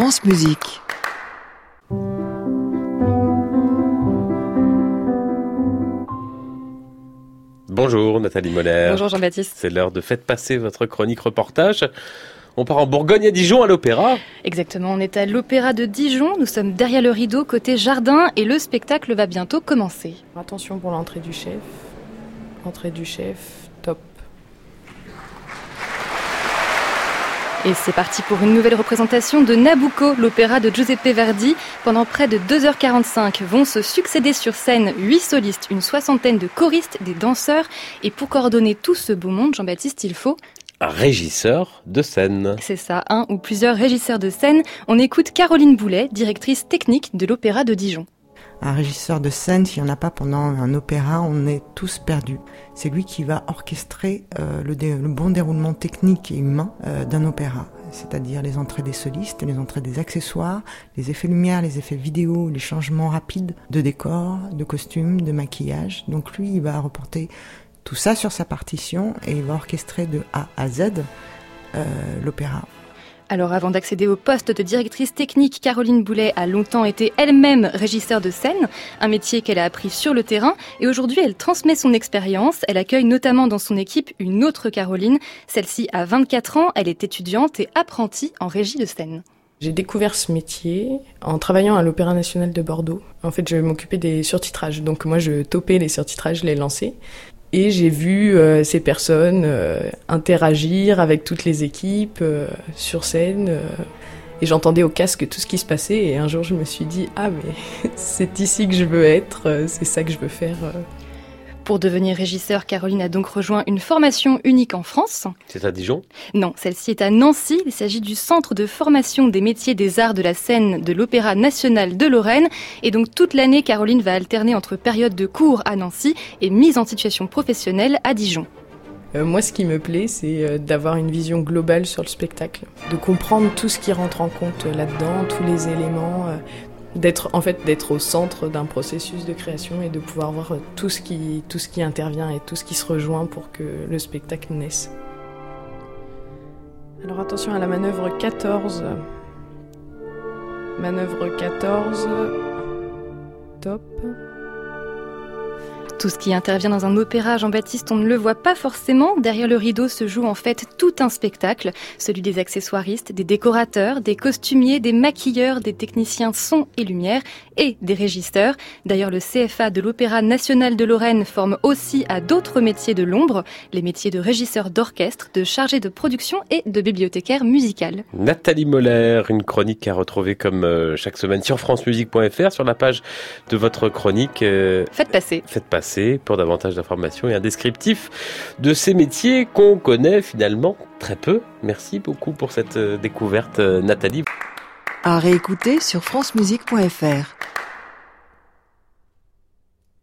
France Musique. Bonjour Nathalie Moller. Bonjour Jean-Baptiste. C'est l'heure de Faites passer votre chronique reportage. On part en Bourgogne à Dijon à l'opéra. Exactement, on est à l'opéra de Dijon, nous sommes derrière le rideau côté jardin et le spectacle va bientôt commencer. Attention pour l'entrée du chef. Entrée du chef, top. Et c'est parti pour une nouvelle représentation de Nabucco, l'opéra de Giuseppe Verdi. Pendant près de 2h45 vont se succéder sur scène huit solistes, une soixantaine de choristes, des danseurs. Et pour coordonner tout ce beau monde, Jean-Baptiste, il faut un régisseur de scène. C'est ça, un ou plusieurs régisseurs de scène. On écoute Caroline Boulet, directrice technique de l'Opéra de Dijon. Un régisseur de scène, s'il n'y en a pas pendant un opéra, on est tous perdus. C'est lui qui va orchestrer euh, le, bon déroulement technique et humain euh, d'un opéra, c'est-à-dire les entrées des solistes, les entrées des accessoires, les effets lumière, les effets vidéo, les changements rapides de décor, de costumes, de maquillage. Donc lui, il va reporter tout ça sur sa partition et il va orchestrer de A à Z euh, l'opéra. Alors avant d'accéder au poste de directrice technique, Caroline Boulet a longtemps été elle-même régisseur de scène, un métier qu'elle a appris sur le terrain et aujourd'hui elle transmet son expérience. Elle accueille notamment dans son équipe une autre Caroline. Celle-ci a 24 ans, elle est étudiante et apprentie en régie de scène. J'ai découvert ce métier en travaillant à l'Opéra national de Bordeaux. En fait, je m'occupais des surtitrages. Donc moi, je topais les surtitrages, je les lançais. Et j'ai vu euh, ces personnes euh, interagir avec toutes les équipes euh, sur scène. et j'entendais au casque tout ce qui se passait. Et un jour, je me suis dit, ah mais c'est ici que je veux être, c'est ça que je veux faire. Pour devenir régisseur, Caroline a donc rejoint une formation unique en France. C'est à Dijon? Non, celle-ci est à Nancy. Il s'agit du Centre de formation des métiers des arts de la scène de l'Opéra national de Lorraine. Et donc toute l'année, Caroline va alterner entre période de cours à Nancy et mise en situation professionnelle à Dijon. Euh, moi, ce qui me plaît, c'est euh, d'avoir une vision globale sur le spectacle, de comprendre tout ce qui rentre en compte là-dedans, tous les éléments, euh, d'être en fait d'être au centre d'un processus de création et de pouvoir voir tout ce qui tout ce qui intervient et tout ce qui se rejoint pour que le spectacle naisse. Alors attention à la manœuvre 14. Manœuvre 14. Top. Tout ce qui intervient dans un opéra, Jean-Baptiste, on ne le voit pas forcément. Derrière le rideau se joue en fait tout un spectacle, celui des accessoiristes, des décorateurs, des costumiers, des maquilleurs, des techniciens son et lumière et des régisseurs. D'ailleurs, le CFA de l'Opéra national de Lorraine forme aussi à d'autres métiers de l'ombre, les métiers de régisseur d'orchestre, de chargé de production et de bibliothécaire musical. Nathalie Moller, une chronique à retrouver comme euh, chaque semaine sur francemusique.fr sur la page de votre chronique. Euh, faites passer. Faites passer pour davantage d'informations et un descriptif de ces métiers qu'on connaît finalement très peu. Merci beaucoup pour cette euh, découverte, euh, Nathalie. À réécouter sur francemusique.fr.